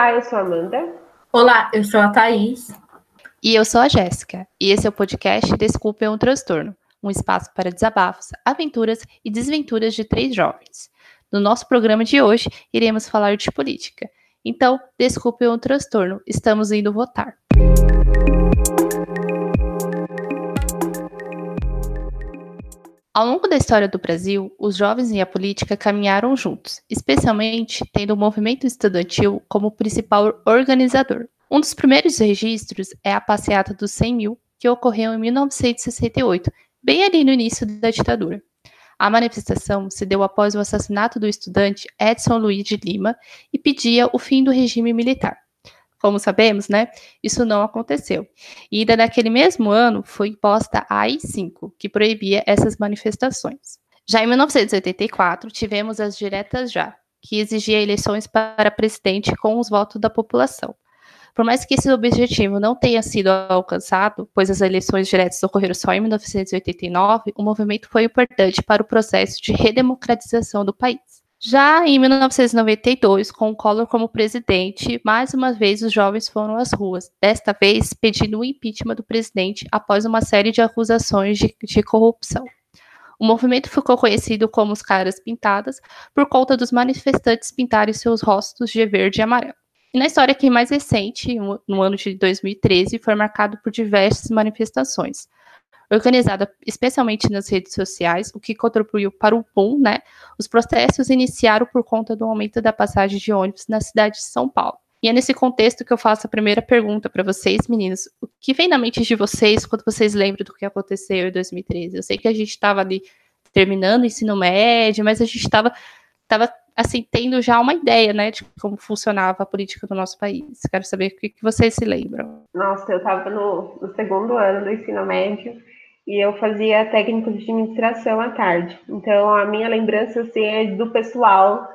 Olá, eu sou a Amanda. Olá, eu sou a Thaís. E eu sou a Jéssica. E esse é o podcast Desculpe é um Transtorno um espaço para desabafos, aventuras e desventuras de três jovens. No nosso programa de hoje, iremos falar de política. Então, desculpe é um transtorno, estamos indo votar. Ao longo da história do Brasil, os jovens e a política caminharam juntos, especialmente tendo o movimento estudantil como principal organizador. Um dos primeiros registros é a passeata dos 100 mil, que ocorreu em 1968, bem ali no início da ditadura. A manifestação se deu após o assassinato do estudante Edson Luiz de Lima e pedia o fim do regime militar. Como sabemos, né, isso não aconteceu. E ainda naquele mesmo ano foi imposta a AI-5, que proibia essas manifestações. Já em 1984, tivemos as diretas já, que exigia eleições para presidente com os votos da população. Por mais que esse objetivo não tenha sido alcançado, pois as eleições diretas ocorreram só em 1989, o movimento foi importante para o processo de redemocratização do país. Já em 1992, com o Collor como presidente, mais uma vez os jovens foram às ruas, desta vez pedindo o impeachment do presidente após uma série de acusações de, de corrupção. O movimento ficou conhecido como os Caras Pintadas por conta dos manifestantes pintarem seus rostos de verde e amarelo. E na história aqui mais recente, no ano de 2013, foi marcado por diversas manifestações, organizada especialmente nas redes sociais, o que contribuiu para o boom, né? Os protestos iniciaram por conta do aumento da passagem de ônibus na cidade de São Paulo. E é nesse contexto que eu faço a primeira pergunta para vocês, meninos. O que vem na mente de vocês quando vocês lembram do que aconteceu em 2013? Eu sei que a gente estava ali terminando o ensino médio, mas a gente estava tava, assim, tendo já uma ideia, né, de como funcionava a política do nosso país. Quero saber o que, que vocês se lembram. Nossa, eu estava no, no segundo ano do ensino médio e eu fazia técnico de administração à tarde. Então, a minha lembrança assim, é do pessoal.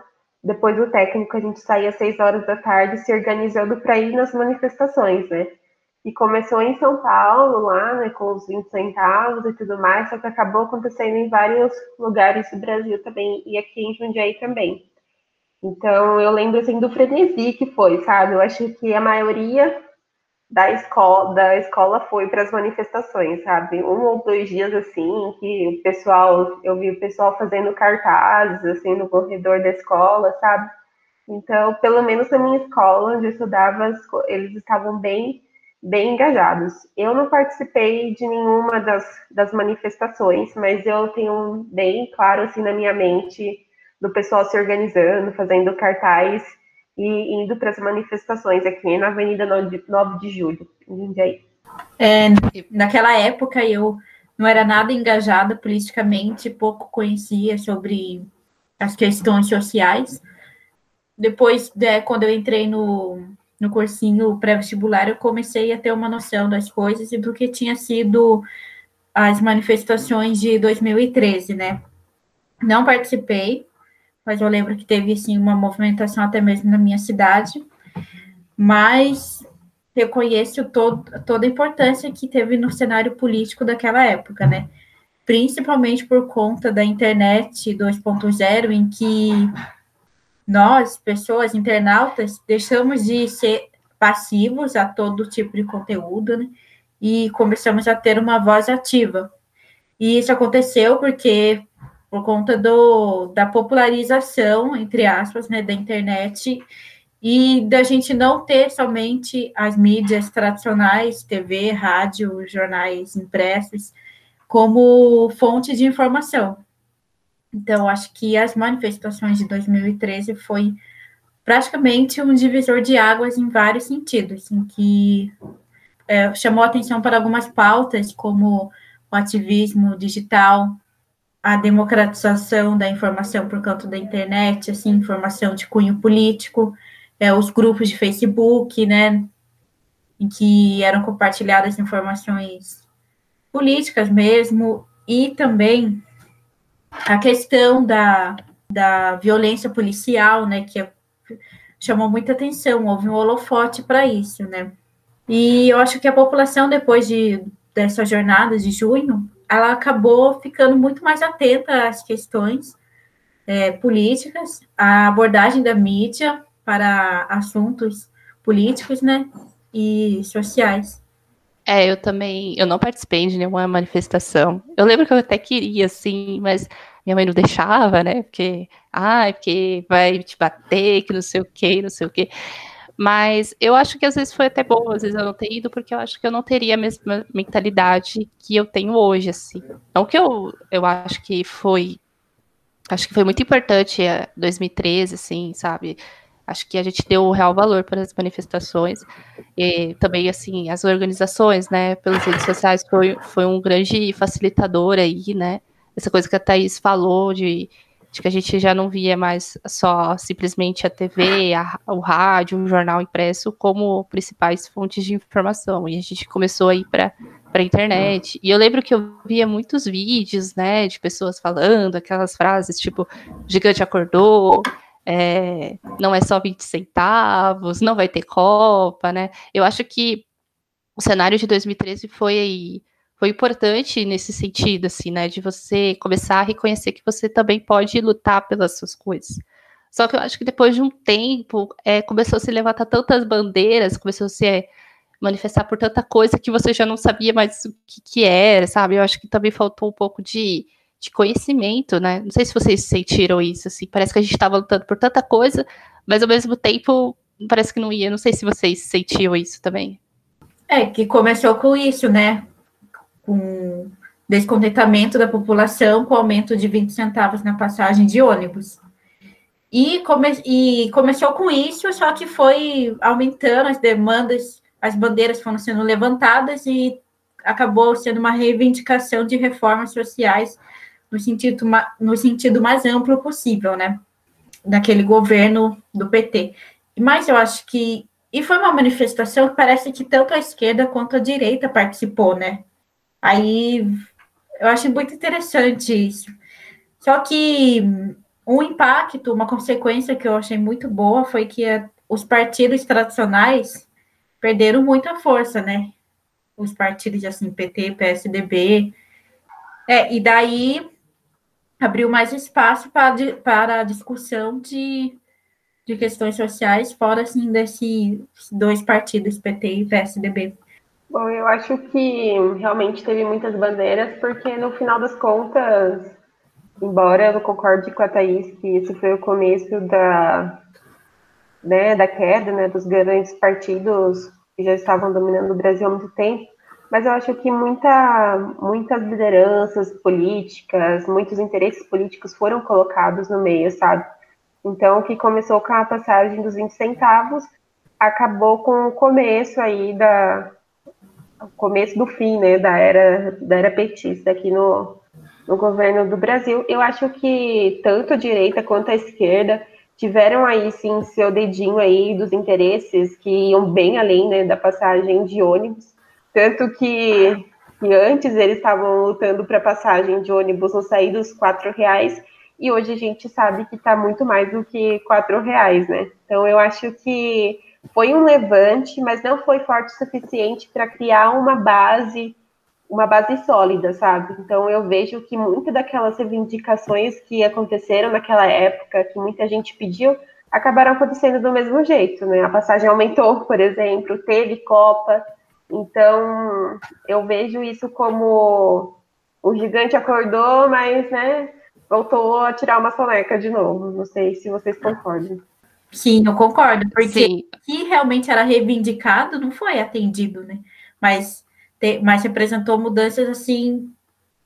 Depois do técnico, a gente saía às seis horas da tarde se organizando para ir nas manifestações, né? E começou em São Paulo, lá, né, com os 20 centavos e tudo mais, só que acabou acontecendo em vários lugares do Brasil também, e aqui em Jundiaí também. Então, eu lembro, assim, do frenesi que foi, sabe? Eu acho que a maioria da escola, da escola foi para as manifestações, sabe? Um ou dois dias assim, que o pessoal, eu vi o pessoal fazendo cartazes assim no corredor da escola, sabe? Então, pelo menos na minha escola, onde eu estudava, eles estavam bem, bem engajados. Eu não participei de nenhuma das, das manifestações, mas eu tenho bem claro assim na minha mente do pessoal se organizando, fazendo cartaz e indo para as manifestações aqui na Avenida 9 de Julho, em. É, naquela época eu não era nada engajada politicamente, pouco conhecia sobre as questões sociais. Depois, de, quando eu entrei no, no cursinho pré-vestibular, eu comecei a ter uma noção das coisas e do que tinha sido as manifestações de 2013, né? Não participei, mas eu lembro que teve assim uma movimentação até mesmo na minha cidade, mas reconheço todo, toda a importância que teve no cenário político daquela época, né? Principalmente por conta da internet 2.0, em que nós, pessoas, internautas, deixamos de ser passivos a todo tipo de conteúdo, né? E começamos a ter uma voz ativa. E isso aconteceu porque por conta do, da popularização, entre aspas, né, da internet e da gente não ter somente as mídias tradicionais, TV, rádio, jornais impressos, como fonte de informação. Então, acho que as manifestações de 2013 foi praticamente um divisor de águas em vários sentidos, em que é, chamou atenção para algumas pautas, como o ativismo digital, a democratização da informação por conta da internet, assim, informação de cunho político, é, os grupos de Facebook, né, em que eram compartilhadas informações políticas mesmo, e também a questão da, da violência policial, né, que chamou muita atenção, houve um holofote para isso, né. E eu acho que a população, depois de, dessa jornada de junho, ela acabou ficando muito mais atenta às questões é, políticas, à abordagem da mídia, para assuntos políticos, né, e sociais. É, eu também, eu não participei de nenhuma manifestação. Eu lembro que eu até queria, assim, mas minha mãe não deixava, né? Porque, ah, porque vai te bater, que não sei o quê, não sei o quê. Mas eu acho que às vezes foi até bom, às vezes eu não ter ido, porque eu acho que eu não teria a mesma mentalidade que eu tenho hoje, assim. Não que eu, eu acho que foi. Acho que foi muito importante 2013, é, assim, sabe? Acho que a gente deu o real valor para as manifestações. E também, assim, as organizações, né, pelas redes sociais, foi, foi um grande facilitador aí, né? Essa coisa que a Thaís falou de de que a gente já não via mais só simplesmente a TV, a, o rádio, o jornal impresso como principais fontes de informação. E a gente começou a ir para a internet. E eu lembro que eu via muitos vídeos, né, de pessoas falando aquelas frases tipo: gigante acordou. É, não é só 20 centavos, não vai ter Copa, né? Eu acho que o cenário de 2013 foi foi importante nesse sentido, assim, né? De você começar a reconhecer que você também pode lutar pelas suas coisas. Só que eu acho que depois de um tempo, é, começou a se levantar tantas bandeiras, começou a se é, manifestar por tanta coisa que você já não sabia mais o que, que era, sabe? Eu acho que também faltou um pouco de, de conhecimento, né? Não sei se vocês sentiram isso, assim. Parece que a gente estava lutando por tanta coisa, mas ao mesmo tempo parece que não ia. Não sei se vocês sentiam isso também. É, que começou com isso, né? Com descontentamento da população com aumento de 20 centavos na passagem de ônibus. E, come, e começou com isso, só que foi aumentando as demandas, as bandeiras foram sendo levantadas e acabou sendo uma reivindicação de reformas sociais no sentido, no sentido mais amplo possível, né? Daquele governo do PT. Mas eu acho que. E foi uma manifestação que parece que tanto a esquerda quanto a direita participou, né? Aí eu acho muito interessante isso. Só que um impacto, uma consequência que eu achei muito boa foi que a, os partidos tradicionais perderam muita força, né? Os partidos assim, PT, PSDB. É, e daí abriu mais espaço para, para a discussão de, de questões sociais fora assim desses dois partidos, PT e PSDB. Bom, eu acho que realmente teve muitas bandeiras, porque no final das contas, embora eu concorde com a Thaís que esse foi o começo da, né, da queda né, dos grandes partidos que já estavam dominando o Brasil há muito tempo, mas eu acho que muita, muitas lideranças políticas, muitos interesses políticos foram colocados no meio, sabe? Então, o que começou com a passagem dos 20 centavos acabou com o começo aí da, o começo do fim, né, da era, da era petista aqui no, no governo do Brasil. Eu acho que tanto a direita quanto a esquerda tiveram aí sim seu dedinho aí dos interesses que iam bem além né, da passagem de ônibus, tanto que, que antes eles estavam lutando para passagem de ônibus não sair dos quatro reais e hoje a gente sabe que está muito mais do que quatro reais, né? Então eu acho que foi um levante, mas não foi forte o suficiente para criar uma base, uma base sólida, sabe? Então eu vejo que muitas daquelas reivindicações que aconteceram naquela época, que muita gente pediu, acabaram acontecendo do mesmo jeito, né? A passagem aumentou, por exemplo, teve Copa, então eu vejo isso como o gigante acordou, mas né, voltou a tirar uma soneca de novo. Não sei se vocês concordam. Sim, eu concordo, porque o que realmente era reivindicado não foi atendido, né? Mas, te, mas representou mudanças assim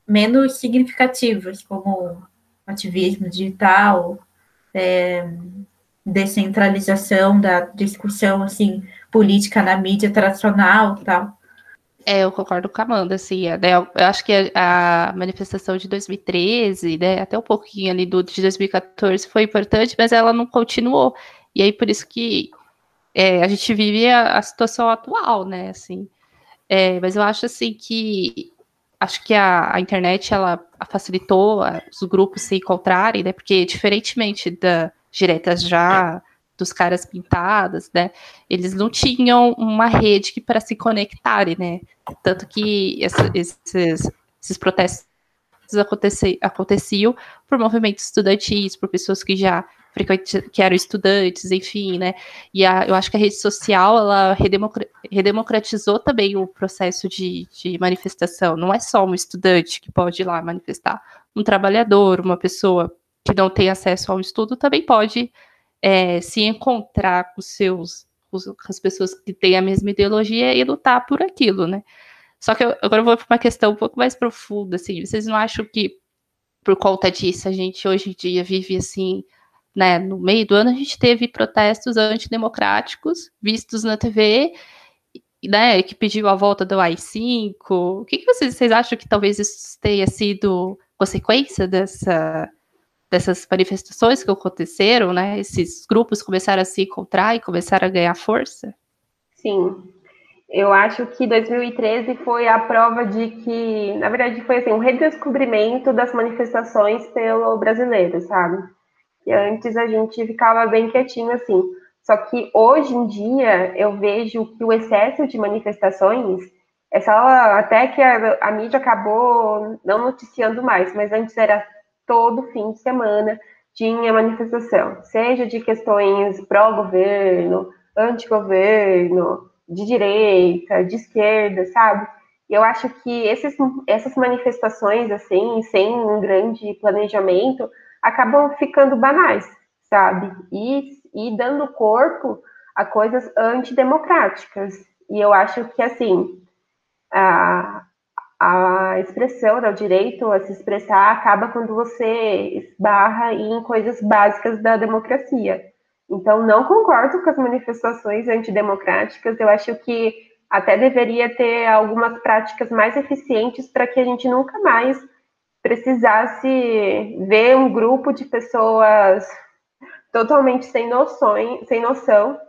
menos significativas, como ativismo digital, é, descentralização da discussão assim política na mídia tradicional, tal. É, eu concordo com a Amanda, assim, é, né, eu acho que a, a, manifestação de 2013, né, até um pouquinho ali do de 2014 foi importante, mas ela não continuou. E aí por isso que é, a gente vive a, a, situação atual, né? Assim, é, mas eu acho assim que acho que a, a internet ela facilitou os grupos se encontrarem, né? Porque diferentemente da diretas já dos caras pintadas, né? Eles não tinham uma rede para se conectarem, né? Tanto que essa, esses, esses protestos aconteciam por movimentos estudantis, por pessoas que já que eram estudantes, enfim, né? E a, eu acho que a rede social ela redemocratizou também o processo de, de, manifestação. Não é só um estudante que pode ir lá manifestar, um trabalhador, uma pessoa que não tem acesso ao estudo também pode é, se encontrar com seus com as pessoas que têm a mesma ideologia e lutar por aquilo, né? Só que eu, agora eu vou para uma questão um pouco mais profunda, assim. Vocês não acham que por conta disso a gente hoje em dia vive assim né, no meio do ano a gente teve protestos antidemocráticos vistos na TV, né, que pediu a volta do AI-5. O que, que vocês, vocês acham que talvez isso tenha sido consequência dessa, dessas manifestações que aconteceram, né? Esses grupos começaram a se encontrar e começaram a ganhar força? Sim. Eu acho que 2013 foi a prova de que, na verdade, foi assim, um redescobrimento das manifestações pelo brasileiro, sabe? que antes a gente ficava bem quietinho assim. Só que hoje em dia eu vejo que o excesso de manifestações é só até que a, a mídia acabou não noticiando mais, mas antes era todo fim de semana tinha manifestação, seja de questões pró-governo, anti-governo, de direita, de esquerda, sabe? Eu acho que esses, essas manifestações, assim, sem um grande planejamento, acabam ficando banais, sabe? E, e dando corpo a coisas antidemocráticas. E eu acho que, assim, a, a expressão, né, o direito a se expressar acaba quando você esbarra em coisas básicas da democracia. Então, não concordo com as manifestações antidemocráticas. Eu acho que até deveria ter algumas práticas mais eficientes para que a gente nunca mais precisasse ver um grupo de pessoas totalmente sem noções, sem noção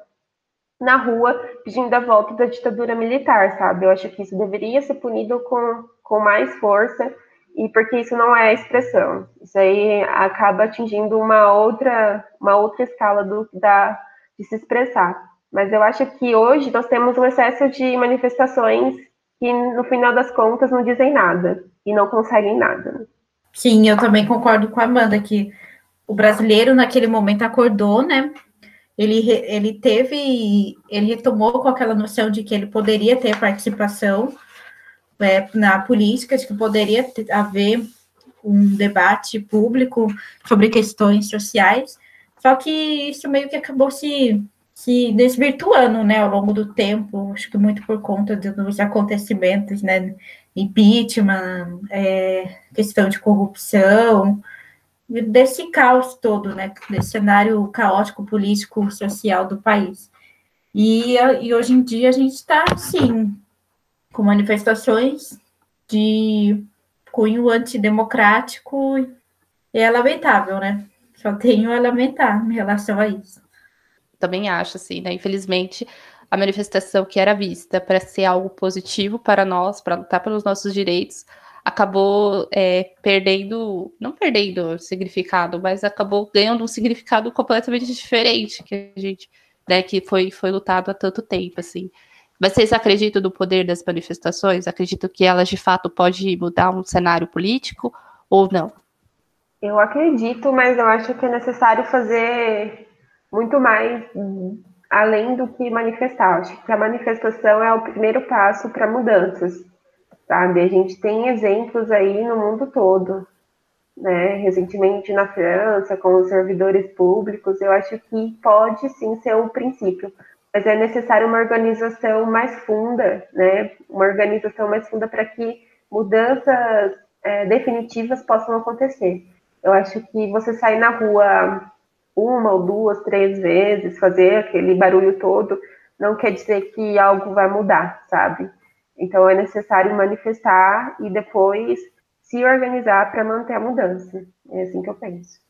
na rua pedindo a volta da ditadura militar, sabe? Eu acho que isso deveria ser punido com, com mais força e porque isso não é expressão. Isso aí acaba atingindo uma outra uma outra escala do da de se expressar. Mas eu acho que hoje nós temos um excesso de manifestações que no final das contas não dizem nada e não conseguem nada. Né? Sim, eu também concordo com a Amanda que o brasileiro naquele momento acordou, né? Ele, ele teve, ele retomou com aquela noção de que ele poderia ter participação é, na política, de que poderia ter, haver um debate público sobre questões sociais, só que isso meio que acabou se se desvirtuando, né, ao longo do tempo, acho que muito por conta dos acontecimentos, né, impeachment, é, questão de corrupção, desse caos todo, né, desse cenário caótico político social do país. E, e hoje em dia a gente está, sim, com manifestações de cunho antidemocrático é lamentável, né? Só tenho a lamentar em relação a isso também acho, assim, né? Infelizmente, a manifestação que era vista para ser algo positivo para nós, para lutar pelos nossos direitos, acabou é, perdendo, não perdendo significado, mas acabou ganhando um significado completamente diferente que a gente, né, que foi, foi lutado há tanto tempo, assim. Mas vocês acreditam no poder das manifestações? Acreditam que elas de fato podem mudar um cenário político ou não? Eu acredito, mas eu acho que é necessário fazer muito mais além do que manifestar. Acho que a manifestação é o primeiro passo para mudanças, sabe? A gente tem exemplos aí no mundo todo, né? Recentemente na França, com os servidores públicos, eu acho que pode sim ser um princípio, mas é necessário uma organização mais funda, né? Uma organização mais funda para que mudanças é, definitivas possam acontecer. Eu acho que você sair na rua uma ou duas, três vezes, fazer aquele barulho todo, não quer dizer que algo vai mudar, sabe? Então é necessário manifestar e depois se organizar para manter a mudança. É assim que eu penso.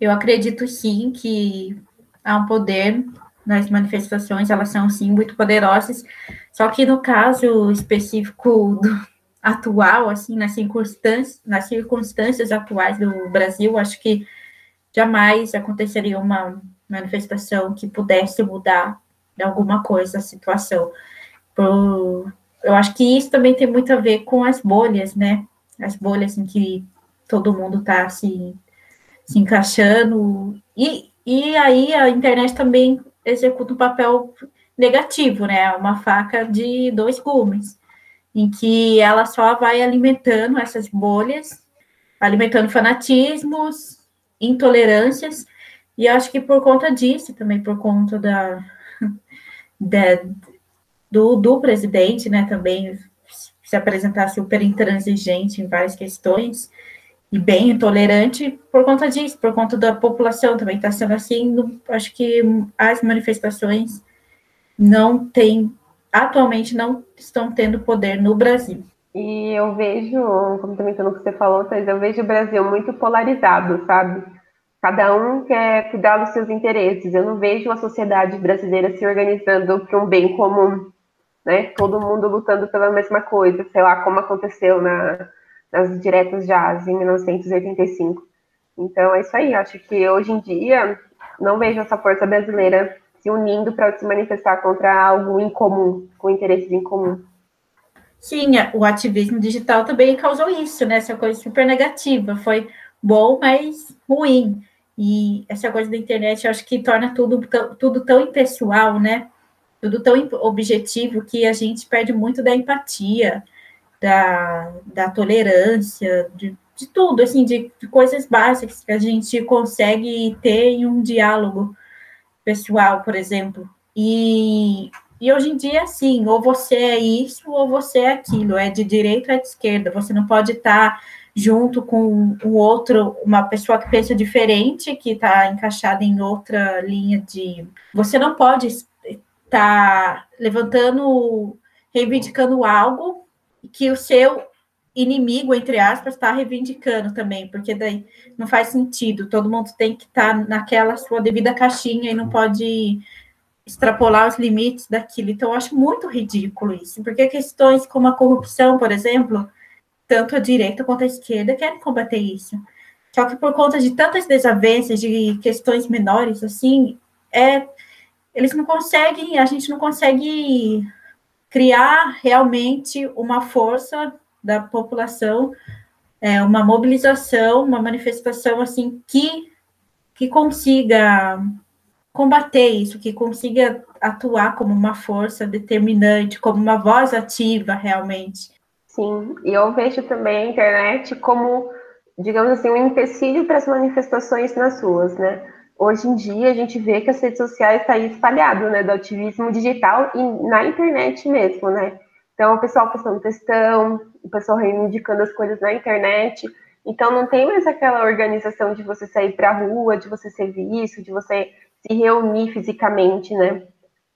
Eu acredito sim que há um poder nas manifestações, elas são sim muito poderosas, só que no caso específico do, atual, assim, nas circunstâncias, nas circunstâncias atuais do Brasil, acho que jamais aconteceria uma manifestação que pudesse mudar alguma coisa a situação. Por, eu acho que isso também tem muito a ver com as bolhas, né? As bolhas em que todo mundo está se, se encaixando. E, e aí a internet também executa um papel negativo, né? Uma faca de dois gumes, em que ela só vai alimentando essas bolhas, alimentando fanatismos, intolerâncias, e acho que por conta disso, também por conta da, da do, do presidente, né, também se apresentar super intransigente em várias questões, e bem intolerante por conta disso, por conta da população também está sendo assim. No, acho que as manifestações não têm, atualmente não estão tendo poder no Brasil. E eu vejo, complementando o que você falou, Thais, eu vejo o Brasil muito polarizado, sabe? Cada um quer cuidar dos seus interesses. Eu não vejo a sociedade brasileira se organizando para um bem comum, né? Todo mundo lutando pela mesma coisa, sei lá, como aconteceu na, nas diretas jazz em 1985. Então é isso aí. Acho que hoje em dia não vejo essa força brasileira se unindo para se manifestar contra algo incomum, com interesses em comum. Sim, o ativismo digital também causou isso, né? Essa coisa super negativa. Foi bom, mas ruim. E essa coisa da internet, eu acho que torna tudo, tudo tão impessoal, né? Tudo tão objetivo que a gente perde muito da empatia, da, da tolerância, de, de tudo, assim, de, de, coisas básicas que a gente consegue ter em um diálogo pessoal, por exemplo. E, e hoje em dia, sim, ou você é isso ou você é aquilo, é de direita ou é de esquerda. Você não pode estar junto com um outro, uma pessoa que pensa diferente, que está encaixada em outra linha de. Você não pode estar levantando, reivindicando algo que o seu inimigo, entre aspas, está reivindicando também, porque daí não faz sentido. Todo mundo tem que estar tá naquela sua devida caixinha e não pode extrapolar os limites daquilo. Então, eu acho muito ridículo isso, porque questões como a corrupção, por exemplo, tanto a direita quanto a esquerda querem combater isso. Só que por conta de tantas desavenças, de questões menores, assim, é, eles não conseguem, a gente não consegue criar realmente uma força da população, é, uma mobilização, uma manifestação assim que, que consiga combater isso, que consiga atuar como uma força determinante, como uma voz ativa realmente. Sim, e eu vejo também a internet como, digamos assim, um empecilho para as manifestações nas ruas, né? Hoje em dia a gente vê que as redes sociais estão tá aí espalhado, né, do ativismo digital e na internet mesmo, né? Então, o pessoal postando textão, o pessoal reivindicando as coisas na internet. Então, não tem mais aquela organização de você sair para a rua, de você ser visto, de você se reunir fisicamente, né?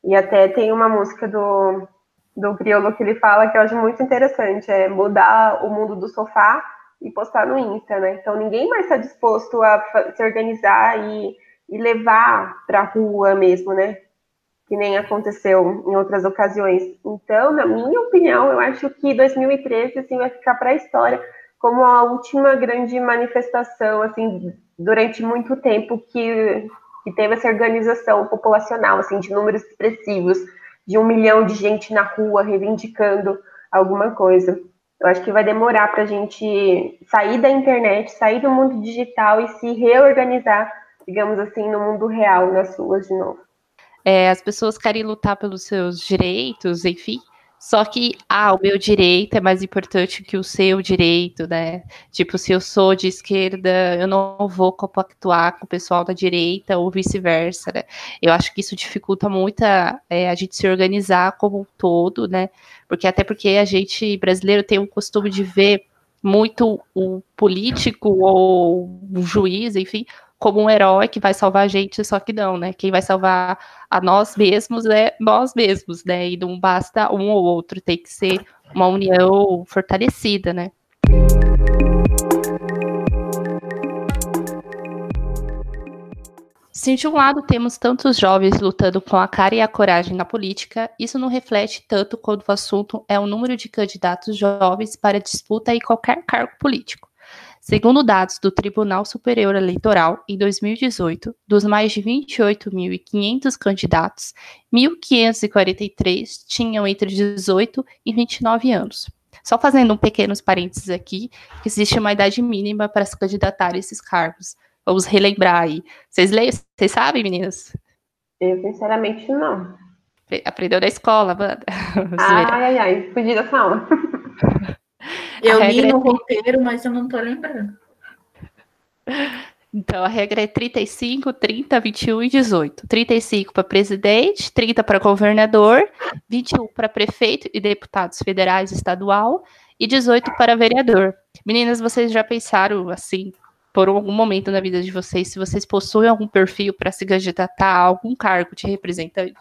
E até tem uma música do, do Criolo que ele fala que eu acho muito interessante, é mudar o mundo do sofá e postar no Insta, né? Então, ninguém mais está disposto a se organizar e e levar para a rua mesmo, né? Que nem aconteceu em outras ocasiões. Então, na minha opinião, eu acho que 2013 assim, vai ficar para a história como a última grande manifestação, assim, durante muito tempo que, que teve essa organização populacional, assim, de números expressivos, de um milhão de gente na rua reivindicando alguma coisa. Eu acho que vai demorar para a gente sair da internet, sair do mundo digital e se reorganizar digamos assim, no mundo real, nas ruas de novo. É, as pessoas querem lutar pelos seus direitos, enfim. Só que, ah, o meu direito é mais importante que o seu direito, né? Tipo, se eu sou de esquerda, eu não vou compactuar com o pessoal da direita ou vice-versa, né? Eu acho que isso dificulta muito a, é, a gente se organizar como um todo, né? Porque até porque a gente brasileiro tem o costume de ver muito o político ou o juiz, enfim, como um herói que vai salvar a gente, só que não, né? Quem vai salvar a nós mesmos é nós mesmos, né? E não basta um ou outro, tem que ser uma união fortalecida, né? Se de um lado temos tantos jovens lutando com a cara e a coragem na política, isso não reflete tanto quando o assunto é o número de candidatos jovens para disputa em qualquer cargo político. Segundo dados do Tribunal Superior Eleitoral, em 2018, dos mais de 28.500 candidatos, 1.543 tinham entre 18 e 29 anos. Só fazendo um pequenos parênteses aqui, existe uma idade mínima para se candidatar a esses cargos, Vamos relembrar aí. Vocês leem? Vocês sabem, meninas? Eu, sinceramente, não. Aprendeu na escola, mano. Ai, ai, ai, fugi dessa aula. Eu li no é... roteiro, mas eu não tô lembrando. Então, a regra é 35, 30, 21 e 18. 35 para presidente, 30 para governador, 21 para prefeito e deputados federais e estadual, e 18 para vereador. Meninas, vocês já pensaram, assim, por algum momento na vida de vocês, se vocês possuem algum perfil para se candidatar a algum cargo de representante?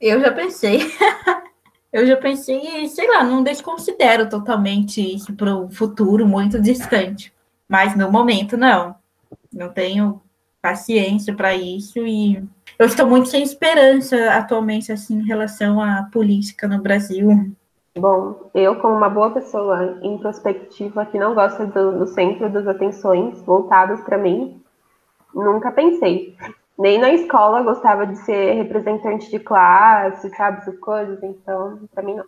Eu já pensei. Eu já pensei, sei lá, não desconsidero totalmente isso para o futuro muito distante. Mas no momento, não. Não tenho paciência para isso e eu estou muito sem esperança atualmente assim em relação à política no Brasil. Bom, eu como uma boa pessoa introspectiva que não gosta do, do centro das atenções voltadas para mim, nunca pensei. Nem na escola gostava de ser representante de classe, sabe, essas coisas, então, para mim não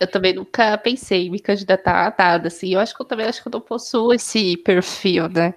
eu também nunca pensei em me candidatar a nada, assim. Eu acho que eu também acho que eu não possuo esse perfil, né?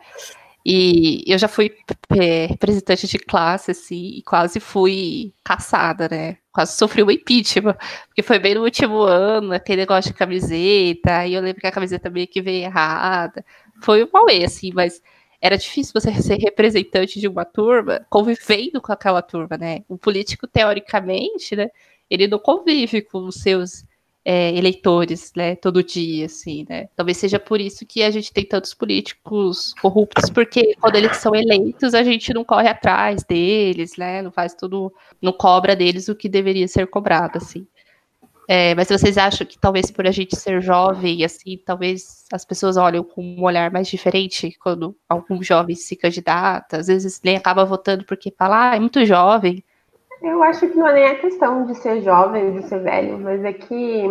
E eu já fui é, representante de classe, assim, e quase fui caçada, né? Quase sofri um impeachment, porque foi bem no último ano, aquele negócio de camiseta, e eu lembro que a camiseta meio que veio errada. Foi um mauê, assim, mas era difícil você ser representante de uma turma convivendo com aquela turma, né? O político, teoricamente, né? Ele não convive com os seus é, eleitores, né, todo dia, assim, né? Talvez seja por isso que a gente tem tantos políticos corruptos, porque quando eles são eleitos, a gente não corre atrás deles, né? Não faz tudo, não cobra deles o que deveria ser cobrado, assim. É, mas vocês acham que talvez por a gente ser jovem, assim, talvez as pessoas olham com um olhar mais diferente quando algum jovem se candidata, às vezes nem acaba votando porque fala, ah, é muito jovem, eu acho que não é nem a questão de ser jovem, de ser velho, mas é que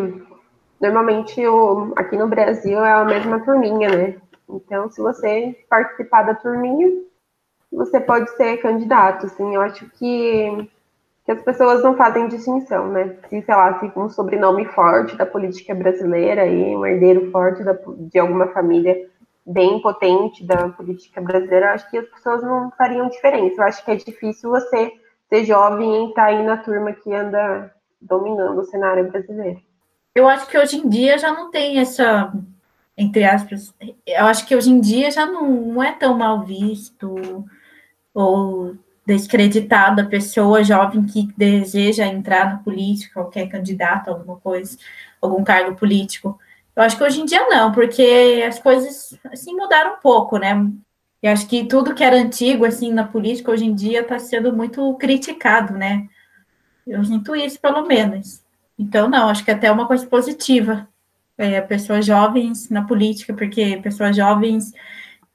normalmente o, aqui no Brasil é a mesma turminha, né? Então, se você participar da turminha, você pode ser candidato, assim. Eu acho que, que as pessoas não fazem distinção, né? Se, sei lá, se um sobrenome forte da política brasileira e um herdeiro forte da, de alguma família bem potente da política brasileira, acho que as pessoas não fariam diferença. Eu acho que é difícil você ser jovem e estar tá aí na turma que anda dominando o cenário brasileiro. Eu acho que hoje em dia já não tem essa, entre aspas, eu acho que hoje em dia já não, não é tão mal visto ou descreditado a pessoa jovem que deseja entrar na política ou quer candidato alguma coisa, algum cargo político. Eu acho que hoje em dia não, porque as coisas assim mudaram um pouco, né? E acho que tudo que era antigo, assim, na política, hoje em dia está sendo muito criticado, né? Eu sinto isso, pelo menos. Então, não, acho que é até uma coisa positiva. É, pessoas jovens na política, porque pessoas jovens,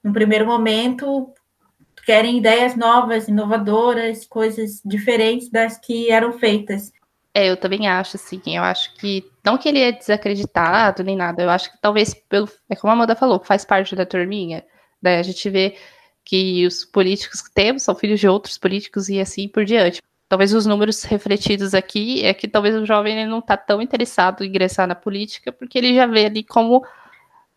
no primeiro momento, querem ideias novas, inovadoras, coisas diferentes das que eram feitas. É, eu também acho, assim, eu acho que, não que ele é desacreditado nem nada, eu acho que talvez pelo, é como a Amanda falou, faz parte da turminha, né? A gente vê que os políticos que temos são filhos de outros políticos e assim por diante. Talvez os números refletidos aqui é que talvez o jovem não está tão interessado em ingressar na política, porque ele já vê ali como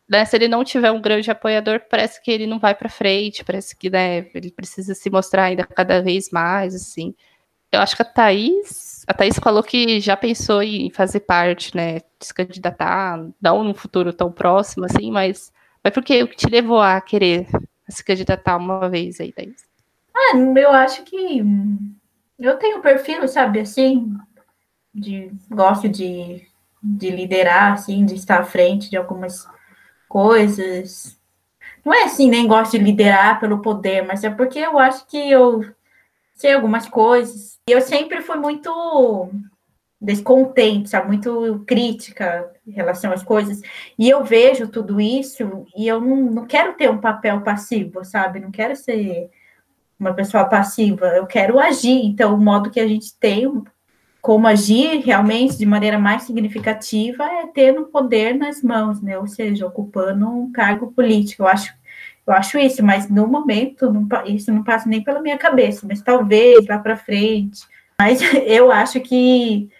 né, se ele não tiver um grande apoiador, parece que ele não vai para frente, parece que né, ele precisa se mostrar ainda cada vez mais, assim. Eu acho que a Thaís, a Thaís falou que já pensou em fazer parte, né, se candidatar, não num futuro tão próximo, assim, mas mas por que te levou a querer se candidatar uma vez aí, Thaís? Ah, eu acho que eu tenho perfil, sabe, assim, de gosto de, de liderar, assim, de estar à frente de algumas coisas. Não é assim, nem gosto de liderar pelo poder, mas é porque eu acho que eu sei algumas coisas. E eu sempre fui muito descontente, sabe? Muito crítica em relação às coisas. E eu vejo tudo isso e eu não, não quero ter um papel passivo, sabe? Não quero ser uma pessoa passiva, eu quero agir. Então, o modo que a gente tem como agir realmente de maneira mais significativa é ter o poder nas mãos, né? Ou seja, ocupando um cargo político. Eu acho, eu acho isso, mas no momento não, isso não passa nem pela minha cabeça, mas talvez lá para frente. Mas eu acho que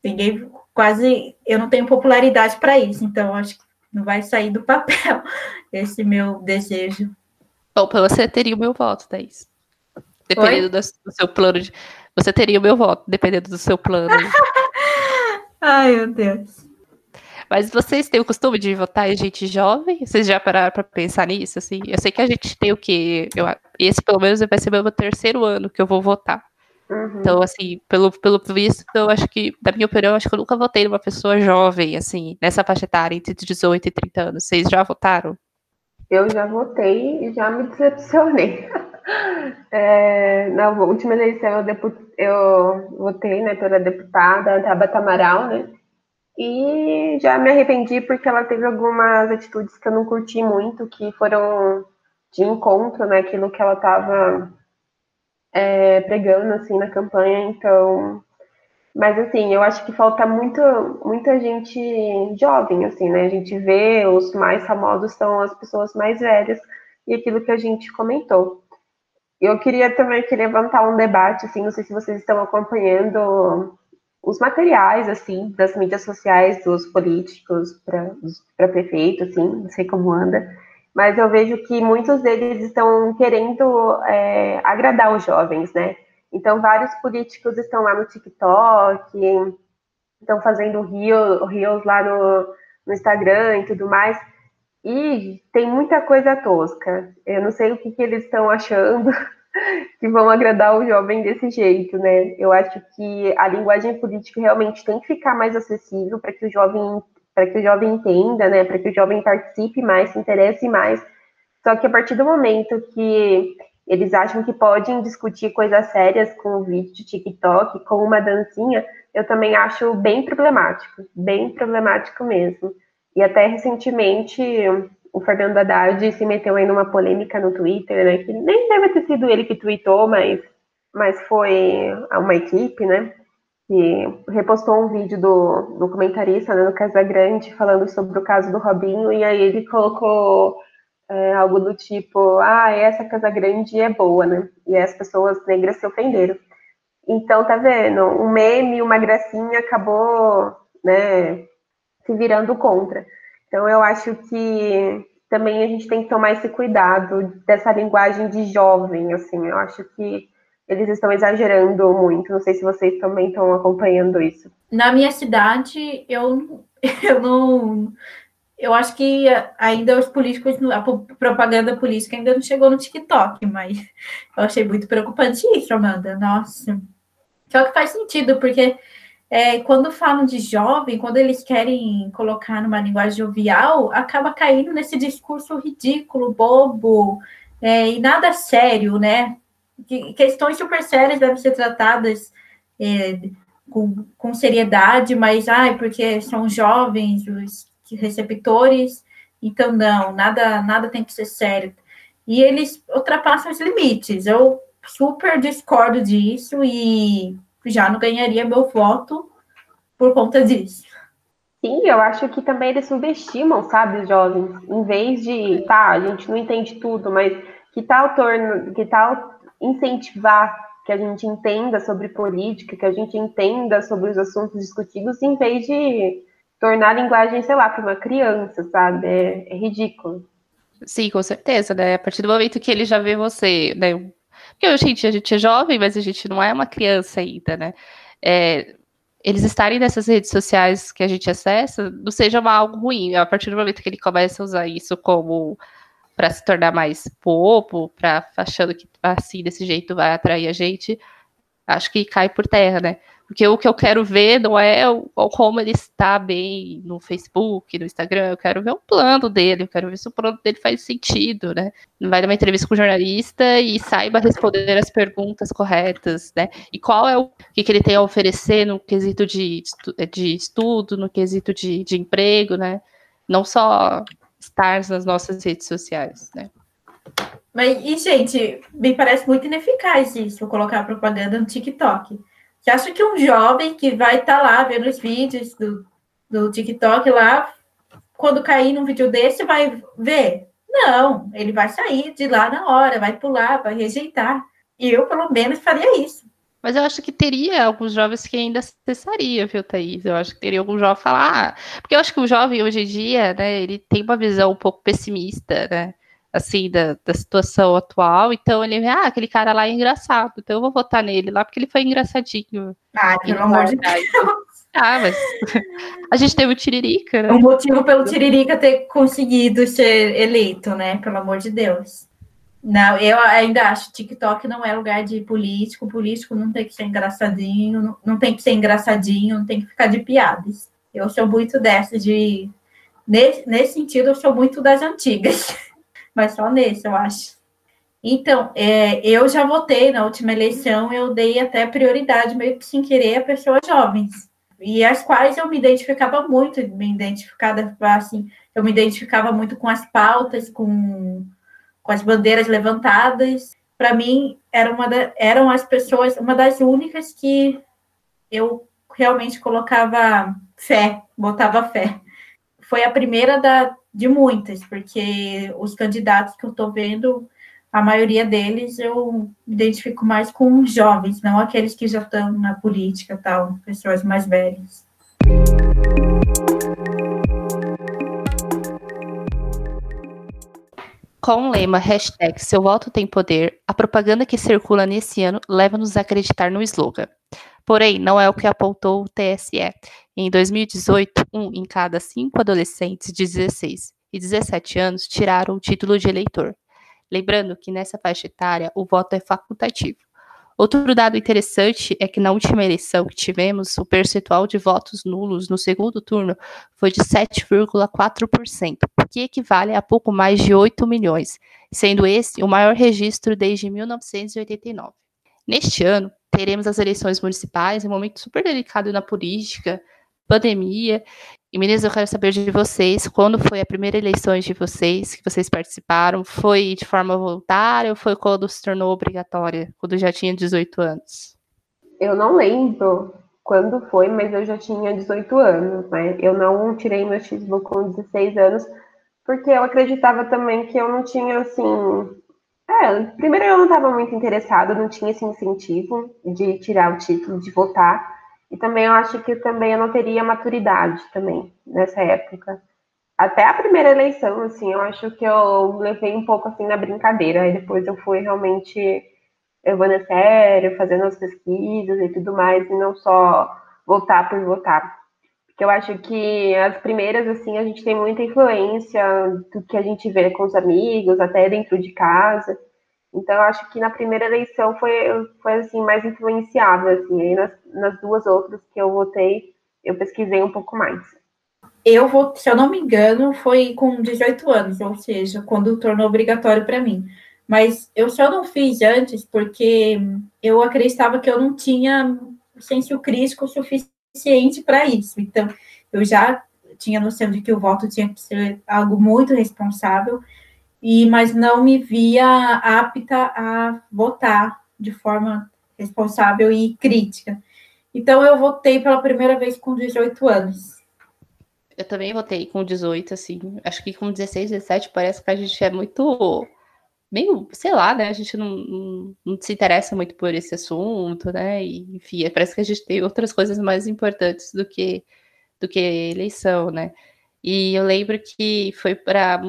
ninguém quase. Eu não tenho popularidade para isso, então acho que não vai sair do papel esse meu desejo Bom, você teria o meu voto, Thaís. Dependendo do, do, seu plano de. Você teria o meu voto, dependendo do seu plano. Ai, meu Deus. Mas vocês têm o costume de votar em gente jovem? Vocês já pararam para pensar nisso? Assim? Eu sei que a gente tem o quê? Eu, esse, pelo menos, vai ser meu terceiro ano que eu vou votar. Uhum. Então, assim, pelo, pelo visto, eu acho que, da minha opinião, eu acho que eu nunca votei numa pessoa jovem, assim, nessa faixa etária, entre 18 e 30 anos. Vocês já votaram? Eu já votei e já me decepcionei. É, na última eleição eu, eu votei né, pela deputada Tabata Amaral, né? E já me arrependi porque ela teve algumas atitudes que eu não curti muito, que foram de encontro naquilo né, que ela estava é, pregando assim na campanha. Então, mas assim, eu acho que falta muito, muita gente jovem, assim, né? A gente vê os mais famosos são as pessoas mais velhas e aquilo que a gente comentou. Eu queria também que levantar um debate, assim, não sei se vocês estão acompanhando os materiais, assim, das mídias sociais dos políticos para prefeito, assim, não sei como anda, mas eu vejo que muitos deles estão querendo é, agradar os jovens, né? Então, vários políticos estão lá no TikTok, estão fazendo rios lá no, no Instagram e tudo mais, e tem muita coisa tosca. Eu não sei o que, que eles estão achando que vão agradar o jovem desse jeito, né? Eu acho que a linguagem política realmente tem que ficar mais acessível para que o jovem para que o jovem entenda, né? Para que o jovem participe mais, se interesse mais. Só que a partir do momento que eles acham que podem discutir coisas sérias com o vídeo de TikTok, com uma dancinha, eu também acho bem problemático, bem problemático mesmo. E até recentemente o Fernando Haddad se meteu aí numa polêmica no Twitter, né? Que nem deve ter sido ele que tweetou, mas, mas foi uma equipe, né? Que repostou um vídeo do, do comentarista, né, no Grande, falando sobre o caso do Robinho, e aí ele colocou é, algo do tipo, ah, essa Casa Grande é boa, né? E as pessoas negras se ofenderam. Então, tá vendo? Um meme, uma gracinha acabou, né, se virando contra. Então, eu acho que também a gente tem que tomar esse cuidado dessa linguagem de jovem, assim, eu acho que eles estão exagerando muito. Não sei se vocês também estão acompanhando isso. Na minha cidade, eu, eu não. Eu acho que ainda os políticos, a propaganda política ainda não chegou no TikTok, mas eu achei muito preocupante isso, Amanda. Nossa. Só que faz sentido, porque é, quando falam de jovem, quando eles querem colocar numa linguagem jovial, acaba caindo nesse discurso ridículo, bobo, é, e nada sério, né? Que, questões super sérias devem ser tratadas é, com, com seriedade, mas, ai, porque são jovens os receptores, então não, nada, nada tem que ser sério. E eles ultrapassam os limites. Eu super discordo disso e já não ganharia meu voto por conta disso. Sim, eu acho que também eles subestimam, sabe, os jovens. Em vez de, tá, a gente não entende tudo, mas que tal torno, que tal incentivar que a gente entenda sobre política, que a gente entenda sobre os assuntos discutidos, em vez de tornar a linguagem, sei lá, para uma criança, sabe? É, é, ridículo. Sim, com certeza, né? A partir do momento que ele já vê você, né? Porque, gente, a gente é jovem, mas a gente não é uma criança ainda, né? É, eles estarem nessas redes sociais que a gente acessa não seja algo ruim. A partir do momento que ele começa a usar isso como para se tornar mais popo, para achando que assim desse jeito vai atrair a gente, acho que cai por terra, né? Porque o que eu quero ver não é o, como ele está bem no Facebook, no Instagram, eu quero ver o plano dele, eu quero ver se o plano dele faz sentido, né? Vai dar uma entrevista com o jornalista e saiba responder as perguntas corretas, né? E qual é o que, que ele tem a oferecer no quesito de, de estudo, no quesito de, de emprego, né? Não só estar nas nossas redes sociais, né? Mas, e, gente, me parece muito ineficaz isso, colocar propaganda no TikTok. Você acha que um jovem que vai estar tá lá vendo os vídeos do, do TikTok lá, quando cair num vídeo desse, vai ver? Não, ele vai sair de lá na hora, vai pular, vai rejeitar. E eu, pelo menos, faria isso. Mas eu acho que teria alguns jovens que ainda cessaria, viu, Thaís? Eu acho que teria algum jovem falar. Ah, porque eu acho que o jovem hoje em dia, né, ele tem uma visão um pouco pessimista, né? Assim, da, da situação atual. Então ele, ah, aquele cara lá é engraçado, então eu vou votar nele lá porque ele foi engraçadinho. Ah, pelo amor de Deus. Ah, mas a gente teve o Tiririca, né? O motivo pelo Tiririca ter conseguido ser eleito, né? Pelo amor de Deus. Não, eu ainda acho que TikTok não é lugar de político. Político não tem que ser engraçadinho, não, não tem que ser engraçadinho, não tem que ficar de piadas. Eu sou muito dessa de. Nesse, nesse sentido, eu sou muito das antigas. Mas só nesse, eu acho. Então, é, eu já votei na última eleição, eu dei até prioridade, meio que sem querer, a pessoas jovens. E as quais eu me identificava muito, me identificava assim, eu me identificava muito com as pautas, com com as bandeiras levantadas. Para mim, era uma da, eram as pessoas, uma das únicas que eu realmente colocava fé, botava fé. Foi a primeira da, de muitas, porque os candidatos que eu estou vendo, a maioria deles eu identifico mais com os jovens, não aqueles que já estão na política, tal, pessoas mais velhas. Com o lema hashtag Seu Voto Tem Poder, a propaganda que circula nesse ano leva-nos a acreditar no slogan. Porém, não é o que apontou o TSE. Em 2018, um em cada cinco adolescentes de 16 e 17 anos tiraram o título de eleitor. Lembrando que nessa faixa etária o voto é facultativo. Outro dado interessante é que na última eleição que tivemos, o percentual de votos nulos no segundo turno foi de 7,4%, o que equivale a pouco mais de 8 milhões, sendo esse o maior registro desde 1989. Neste ano, teremos as eleições municipais, um momento super delicado na política, pandemia. E meninas, eu quero saber de vocês, quando foi a primeira eleição de vocês, que vocês participaram? Foi de forma voluntária ou foi quando se tornou obrigatória, quando já tinha 18 anos? Eu não lembro quando foi, mas eu já tinha 18 anos, né? Eu não tirei meu título com 16 anos, porque eu acreditava também que eu não tinha, assim... É, primeiro eu não estava muito interessada, não tinha esse incentivo de tirar o título, de votar. E também eu acho que também eu não teria maturidade também nessa época. Até a primeira eleição, assim, eu acho que eu levei um pouco assim na brincadeira. Aí depois eu fui realmente levando a sério, fazendo as pesquisas e tudo mais, e não só votar por votar. Eu acho que as primeiras, assim, a gente tem muita influência do que a gente vê com os amigos, até dentro de casa. Então, eu acho que na primeira eleição foi, foi assim, mais influenciável, assim. Aí nas, nas duas outras que eu votei, eu pesquisei um pouco mais. Eu vou, se eu não me engano, foi com 18 anos, ou seja, quando tornou obrigatório para mim. Mas eu só não fiz antes porque eu acreditava que eu não tinha senso crítico suficiente para isso. Então, eu já tinha noção de que o voto tinha que ser algo muito responsável e mas não me via apta a votar de forma responsável e crítica. Então eu votei pela primeira vez com 18 anos. Eu também votei com 18, assim. Acho que com 16, 17 parece que a gente é muito meio, sei lá, né? A gente não, não, não, se interessa muito por esse assunto, né? E, enfim, parece que a gente tem outras coisas mais importantes do que do que eleição, né? E eu lembro que foi para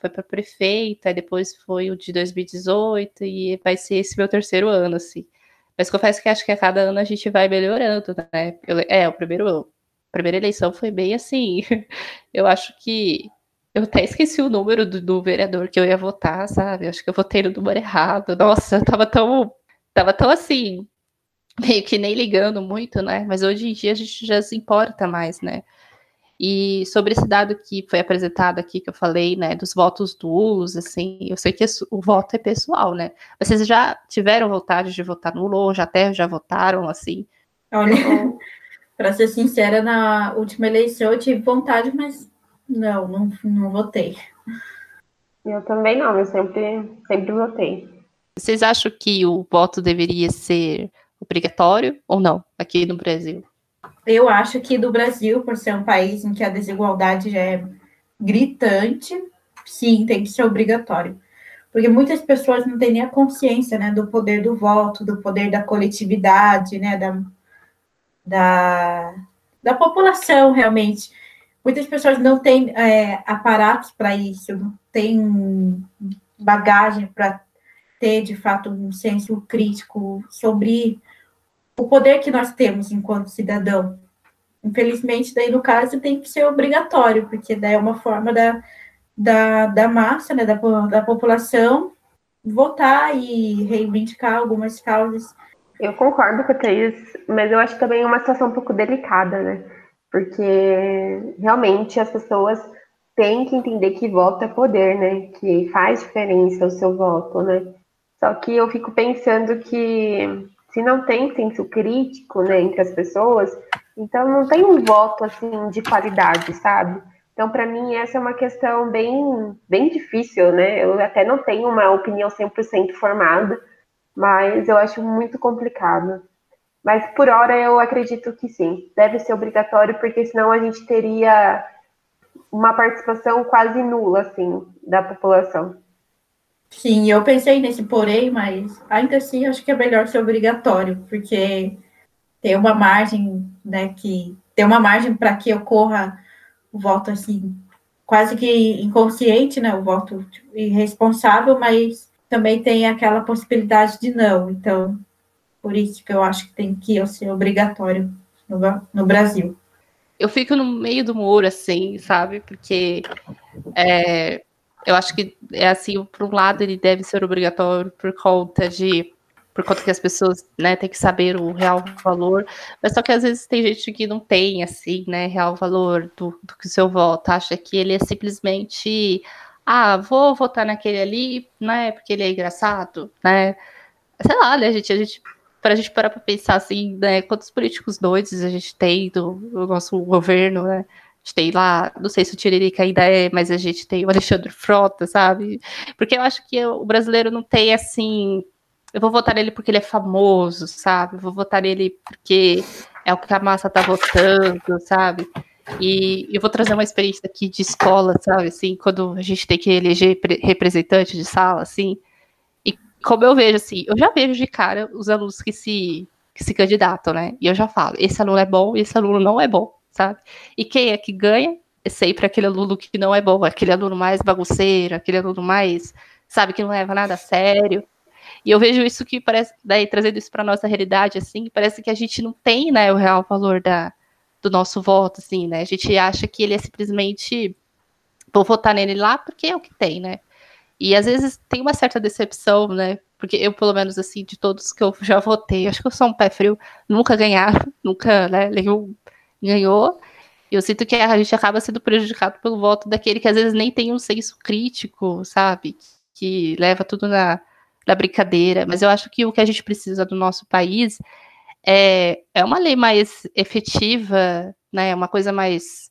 foi para prefeita, depois foi o de 2018 e vai ser esse meu terceiro ano, assim. Mas confesso que acho que a cada ano a gente vai melhorando, né? Eu, é, o primeiro a primeira eleição foi bem assim. Eu acho que eu até esqueci o número do, do, vereador que eu ia votar, sabe? Acho que eu votei no número errado. Nossa, eu tava tão tava tão assim, meio que nem ligando muito, né? Mas hoje em dia a gente já se importa mais, né? E sobre esse dado que foi apresentado aqui, que eu falei, né, dos votos nulos, assim, eu sei que o voto é pessoal, né? Vocês já tiveram vontade de votar nulo, ou já até já votaram, assim? Olha, para ser sincera, na última eleição eu tive vontade, mas não, não, não votei. Eu também não, eu sempre, sempre votei. Vocês acham que o voto deveria ser obrigatório ou não, aqui no Brasil? eu acho que do Brasil, por ser um país em que a desigualdade já é gritante, sim, tem que ser obrigatório. Porque muitas pessoas não têm nem a consciência né, do poder do voto, do poder da coletividade, né, da, da, da população, realmente. Muitas pessoas não têm é, aparatos para isso, tem bagagem para ter, de fato, um senso crítico sobre o poder que nós temos enquanto cidadão. Infelizmente, daí no caso tem que ser obrigatório, porque daí é uma forma da, da, da massa, né, da, da população, votar e reivindicar algumas causas. Eu concordo com a Thaís, mas eu acho também uma situação um pouco delicada, né? Porque realmente as pessoas têm que entender que voto é poder, né? Que faz diferença o seu voto, né? Só que eu fico pensando que se não tem senso crítico, né, entre as pessoas, então não tem um voto assim de qualidade, sabe? Então, para mim, essa é uma questão bem, bem difícil, né? Eu até não tenho uma opinião 100% formada, mas eu acho muito complicado. Mas por hora eu acredito que sim, deve ser obrigatório, porque senão a gente teria uma participação quase nula, assim, da população. Sim, eu pensei nesse porém, mas ainda assim acho que é melhor ser obrigatório, porque tem uma margem, né, que tem uma margem para que ocorra o voto assim, quase que inconsciente, né? O voto irresponsável, mas também tem aquela possibilidade de não. Então, por isso que eu acho que tem que ser obrigatório no, no Brasil. Eu fico no meio do muro, assim, sabe? Porque é, eu acho que é assim, por um lado, ele deve ser obrigatório por conta de por conta que as pessoas, né, têm que saber o real valor, mas só que às vezes tem gente que não tem, assim, né, real valor do, do que o seu voto, acha que ele é simplesmente, ah, vou votar naquele ali, né, porque ele é engraçado, né, sei lá, né, gente, a gente, para a gente parar para pensar, assim, né, quantos políticos doidos a gente tem do, do nosso governo, né, a gente tem lá, não sei se o Tiririca ainda é, mas a gente tem o Alexandre Frota, sabe? Porque eu acho que o brasileiro não tem, assim, eu vou votar nele porque ele é famoso, sabe? Eu vou votar nele porque é o que a massa tá votando, sabe? E eu vou trazer uma experiência aqui de escola, sabe? Assim, quando a gente tem que eleger representante de sala, assim. Como eu vejo, assim, eu já vejo de cara os alunos que se, que se candidatam, né? E eu já falo, esse aluno é bom e esse aluno não é bom, sabe? E quem é que ganha? É sempre aquele aluno que não é bom, aquele aluno mais bagunceiro, aquele aluno mais, sabe, que não leva nada a sério. E eu vejo isso que parece, daí trazendo isso para nossa realidade, assim, parece que a gente não tem, né, o real valor da, do nosso voto, assim, né? A gente acha que ele é simplesmente vou votar nele lá porque é o que tem, né? E às vezes tem uma certa decepção, né? Porque eu, pelo menos, assim, de todos que eu já votei, acho que eu sou um pé frio, nunca ganhar, nunca, né, nenhum ganhou. E eu sinto que a gente acaba sendo prejudicado pelo voto daquele que às vezes nem tem um senso crítico, sabe? Que leva tudo na, da brincadeira, mas eu acho que o que a gente precisa do nosso país é, é uma lei mais efetiva, né? Uma coisa mais.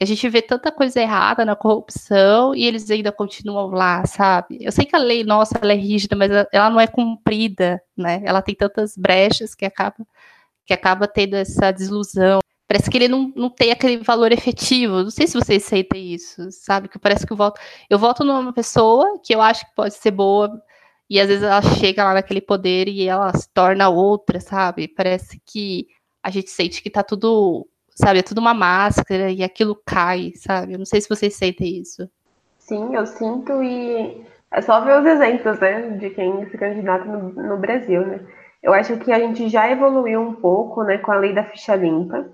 A gente vê tanta coisa errada na corrupção e eles ainda continuam lá, sabe? Eu sei que a lei nossa ela é rígida, mas ela não é cumprida, né? Ela tem tantas brechas que acaba que acaba tendo essa desilusão. Parece que ele não, não tem aquele valor efetivo. Não sei se vocês sentem isso, sabe? Que parece que eu voto. Eu voto numa pessoa que eu acho que pode ser boa, e às vezes ela chega lá naquele poder e ela se torna outra, sabe? Parece que a gente sente que tá tudo, sabe, é tudo uma máscara e aquilo cai, sabe? Eu não sei se vocês sentem isso. Sim, eu sinto e é só ver os exemplos, né, de quem se candidata no, no Brasil, né? Eu acho que a gente já evoluiu um pouco, né, com a lei da ficha limpa.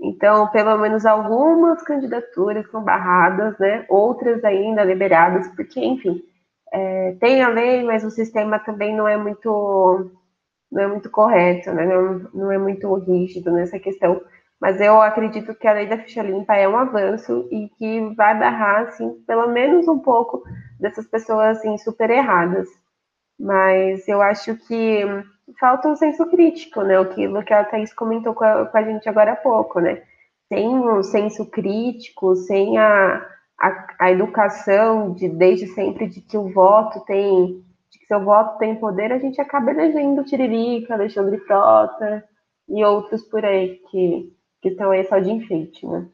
Então, pelo menos algumas candidaturas são barradas, né? Outras ainda liberadas, porque, enfim, é, tem a lei, mas o sistema também não é muito não é muito correto, né? não, não é muito rígido nessa questão. Mas eu acredito que a lei da ficha limpa é um avanço e que vai barrar, assim, pelo menos um pouco dessas pessoas, assim, super erradas. Mas eu acho que falta um senso crítico, né? Aquilo que a Thaís comentou com a, com a gente agora há pouco, né? Sem um senso crítico, sem a, a, a educação de desde sempre de que o voto tem, de que seu voto tem poder, a gente acaba elegendo Tiririca, Alexandre Frota e outros por aí que, que estão aí só de enfeite, né?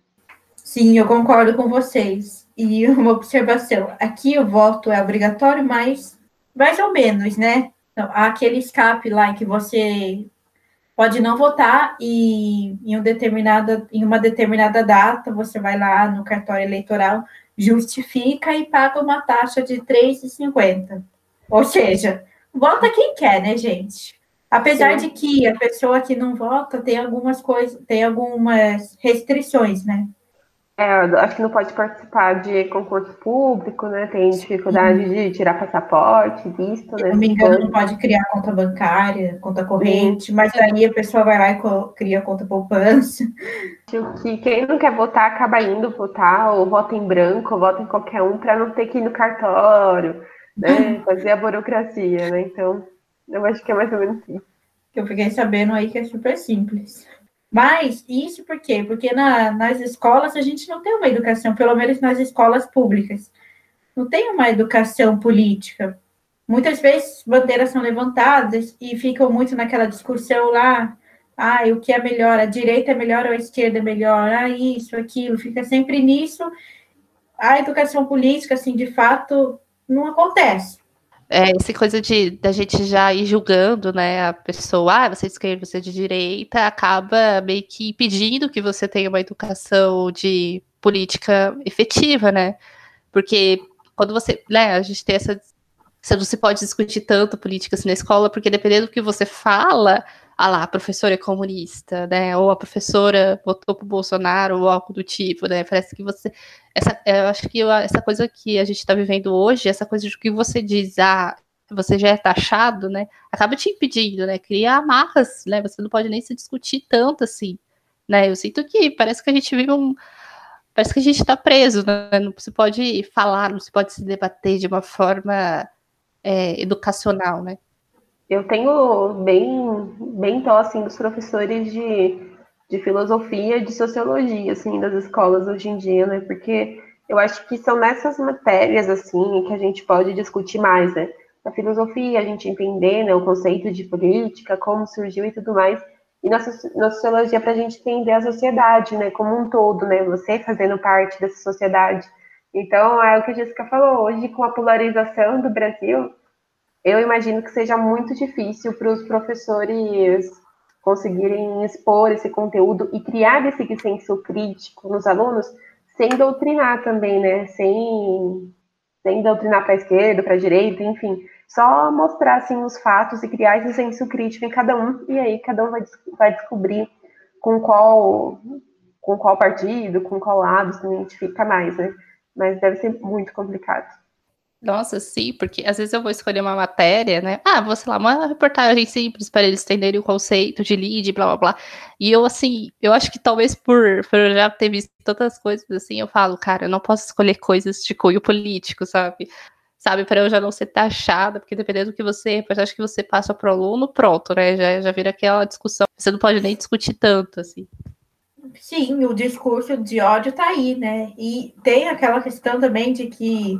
Sim, eu concordo com vocês. E uma observação: aqui o voto é obrigatório, mas mais ou menos, né? Então, há aquele escape lá em que você pode não votar e em, um em uma determinada data você vai lá no cartório eleitoral justifica e paga uma taxa de R$ 3,50. Ou seja, vota quem quer, né, gente? Apesar Sim. de que a pessoa que não vota tem algumas coisas, tem algumas restrições, né? É, acho que não pode participar de concurso público, né? Tem dificuldade de tirar passaporte, visto, né? Se não me engano, não pode criar conta bancária, conta corrente, Sim. mas aí a pessoa vai lá e cria conta poupança. Acho que quem não quer votar acaba indo votar, ou vota em branco, ou vota em qualquer um, para não ter que ir no cartório, né? Fazer a burocracia, né? Então, eu acho que é mais ou menos isso. Eu fiquei sabendo aí que é super simples. Mas isso por quê? Porque na, nas escolas a gente não tem uma educação, pelo menos nas escolas públicas, não tem uma educação política. Muitas vezes bandeiras são levantadas e ficam muito naquela discussão lá, ah, o que é melhor, a direita é melhor ou a esquerda é melhor, ah, isso, aquilo, fica sempre nisso. A educação política, assim, de fato, não acontece é, essa coisa de da gente já ir julgando, né, a pessoa, ah, você é de esquerda, você é de direita, acaba meio que impedindo que você tenha uma educação de política efetiva, né? Porque quando você, né, a gente tem essa você não se pode discutir tanto política assim na escola, porque dependendo do que você fala, ah lá, a professora é comunista, né? Ou a professora votou pro Bolsonaro, ou algo do tipo, né? Parece que você. Essa, eu acho que essa coisa que a gente está vivendo hoje, essa coisa de que você diz, ah, você já é taxado, né? Acaba te impedindo, né? Cria amarras, né? Você não pode nem se discutir tanto assim, né? Eu sinto que parece que a gente vive um. Parece que a gente está preso, né? Não se pode falar, não se pode se debater de uma forma é, educacional, né? Eu tenho bem, bem tó, assim, dos professores de, de filosofia de sociologia, assim, das escolas hoje em dia, né? Porque eu acho que são nessas matérias, assim, que a gente pode discutir mais, né? Na filosofia, a gente entender né, o conceito de política, como surgiu e tudo mais. E na, na sociologia, para a gente entender a sociedade, né, como um todo, né? Você fazendo parte dessa sociedade. Então, é o que a Jessica falou, hoje, com a polarização do Brasil, eu imagino que seja muito difícil para os professores conseguirem expor esse conteúdo e criar esse senso crítico nos alunos sem doutrinar também, né? Sem, sem doutrinar para a esquerda, para a direita, enfim. Só mostrar assim, os fatos e criar esse senso crítico em cada um, e aí cada um vai, vai descobrir com qual, com qual partido, com qual lado se identifica mais, né? Mas deve ser muito complicado. Nossa, sim, porque às vezes eu vou escolher uma matéria, né? Ah, vou, sei lá, uma reportagem simples para eles entenderem o conceito de lead, blá blá blá. E eu, assim, eu acho que talvez por, por eu já ter visto tantas coisas assim, eu falo, cara, eu não posso escolher coisas de cunho político, sabe? Sabe, para eu já não ser taxada, porque dependendo do que você, eu acho que você passa pro aluno, pronto, né? Já, já vira aquela discussão. Você não pode nem discutir tanto, assim. Sim, o discurso de ódio tá aí, né? E tem aquela questão também de que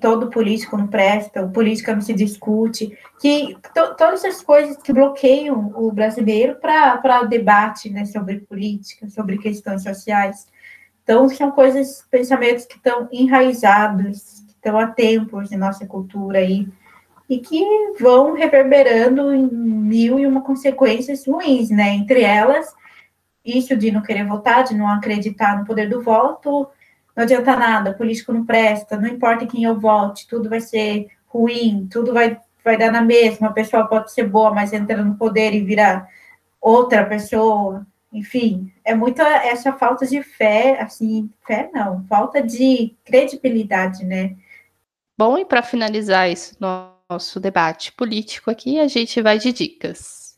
todo político não presta, o política não se discute, que to, todas essas coisas que bloqueiam o brasileiro para o debate né, sobre política, sobre questões sociais. Então, são coisas, pensamentos que estão enraizados, que estão há tempos em nossa cultura aí, e que vão reverberando em mil e uma consequências ruins, né? Entre elas, isso de não querer votar, de não acreditar no poder do voto, não adianta nada, político não presta, não importa quem eu vote, tudo vai ser ruim, tudo vai, vai dar na mesma, a pessoa pode ser boa, mas entra no poder e vira outra pessoa, enfim, é muita essa falta de fé, assim, fé não, falta de credibilidade, né? Bom, e para finalizar esse nosso debate político aqui, a gente vai de dicas.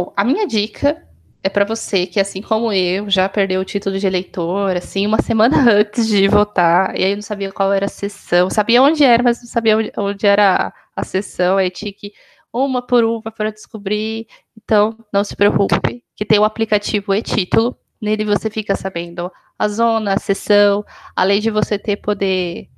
Bom, a minha dica é para você que, assim como eu, já perdeu o título de eleitor, assim, uma semana antes de votar, e aí não sabia qual era a sessão, sabia onde era, mas não sabia onde, era a sessão, aí tinha que uma por uma para descobrir. Então, não se preocupe, que tem o aplicativo e-título, nele você fica sabendo a zona, a sessão, além de você ter poder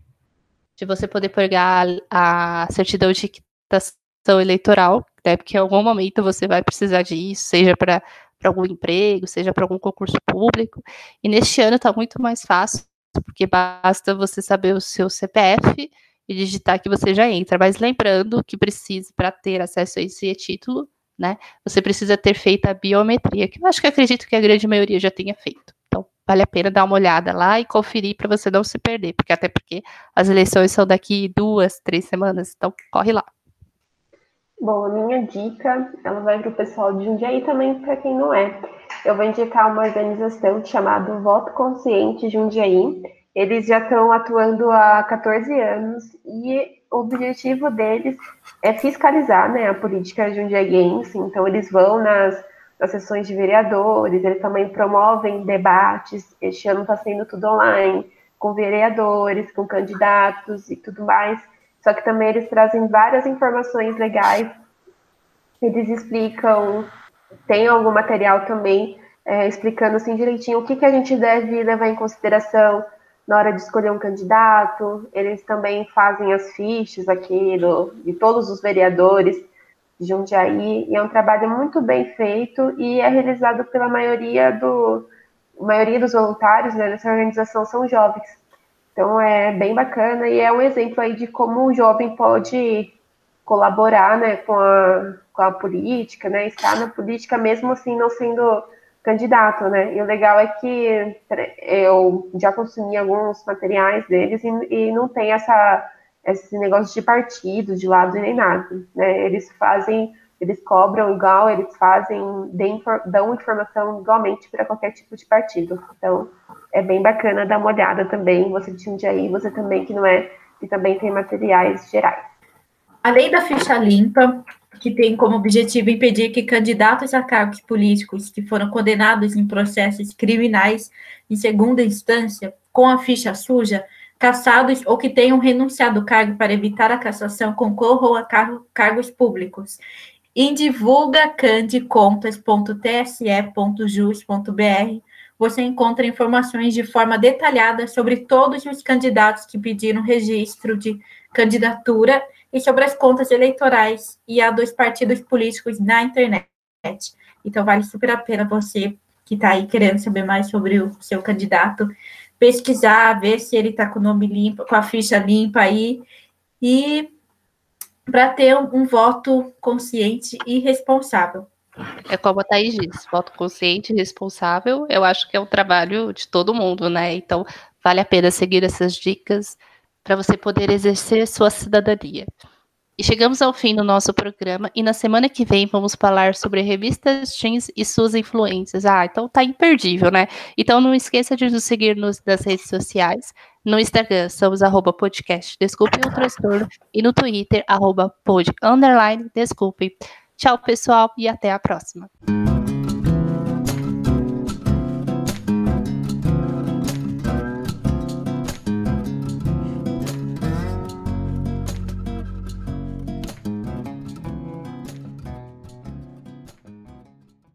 de você poder pegar a certidão de quitação eleitoral, né? Porque em algum momento você vai precisar disso, seja para algum emprego, seja para algum concurso público. E neste ano está muito mais fácil, porque basta você saber o seu CPF e digitar que você já entra. Mas lembrando que precisa, para ter acesso a esse título, né, você precisa ter feito a biometria, que eu acho que acredito que a grande maioria já tenha feito. Então, vale a pena dar uma olhada lá e conferir para você não se perder, porque até porque as eleições são daqui duas, três semanas, então corre lá. Bom, a minha dica, ela vai para o pessoal de Jundiaí também, para quem não é. Eu vou indicar uma organização chamada Voto Consciente Jundiaí. Eles já estão atuando há 14 anos e o objetivo deles é fiscalizar né, a política jundiaense. Então, eles vão nas, nas sessões de vereadores, eles também promovem debates. Este ano está sendo tudo online, com vereadores, com candidatos e tudo mais só que também eles trazem várias informações legais. Eles explicam, tem algum material também é, explicando assim direitinho o que, que a gente deve levar em consideração na hora de escolher um candidato. Eles também fazem as fichas aqui do, de todos os vereadores de Jundiaí, e é um trabalho muito bem feito e é realizado pela maioria do maioria dos voluntários né, nessa organização são jovens. Então é bem bacana e é um exemplo aí de como o jovem pode colaborar né, com, a, com a política, né, estar na política mesmo assim não sendo candidato, né? E o legal é que eu já consumi alguns materiais deles e, e não tem essa esse negócio de partido, de lado nem nada, né? Eles fazem, eles cobram igual, eles fazem, dão informação igualmente para qualquer tipo de partido. Então, é bem bacana dar uma olhada também. Você de Jundiaí, você também que não é, e também tem materiais gerais. Além da ficha limpa, que tem como objetivo impedir que candidatos a cargos políticos que foram condenados em processos criminais em segunda instância, com a ficha suja, cassados ou que tenham renunciado ao cargo para evitar a cassação, concorram a car cargos públicos. Em divulgacandecontas.tse.jus.br você encontra informações de forma detalhada sobre todos os candidatos que pediram registro de candidatura e sobre as contas eleitorais e a dos partidos políticos na internet. Então, vale super a pena você que está aí querendo saber mais sobre o seu candidato, pesquisar, ver se ele está com o nome limpo, com a ficha limpa aí, e para ter um, um voto consciente e responsável. É como a Thaís diz, voto consciente e responsável, eu acho que é um trabalho de todo mundo, né? Então, vale a pena seguir essas dicas para você poder exercer sua cidadania. E chegamos ao fim do nosso programa e na semana que vem vamos falar sobre revistas teens e suas influências. Ah, então tá imperdível, né? Então não esqueça de nos seguir nos, nas redes sociais. No Instagram somos arroba podcast Desculpe o Transtorno e no Twitter arroba pod underline Desculpe. Tchau, pessoal, e até a próxima.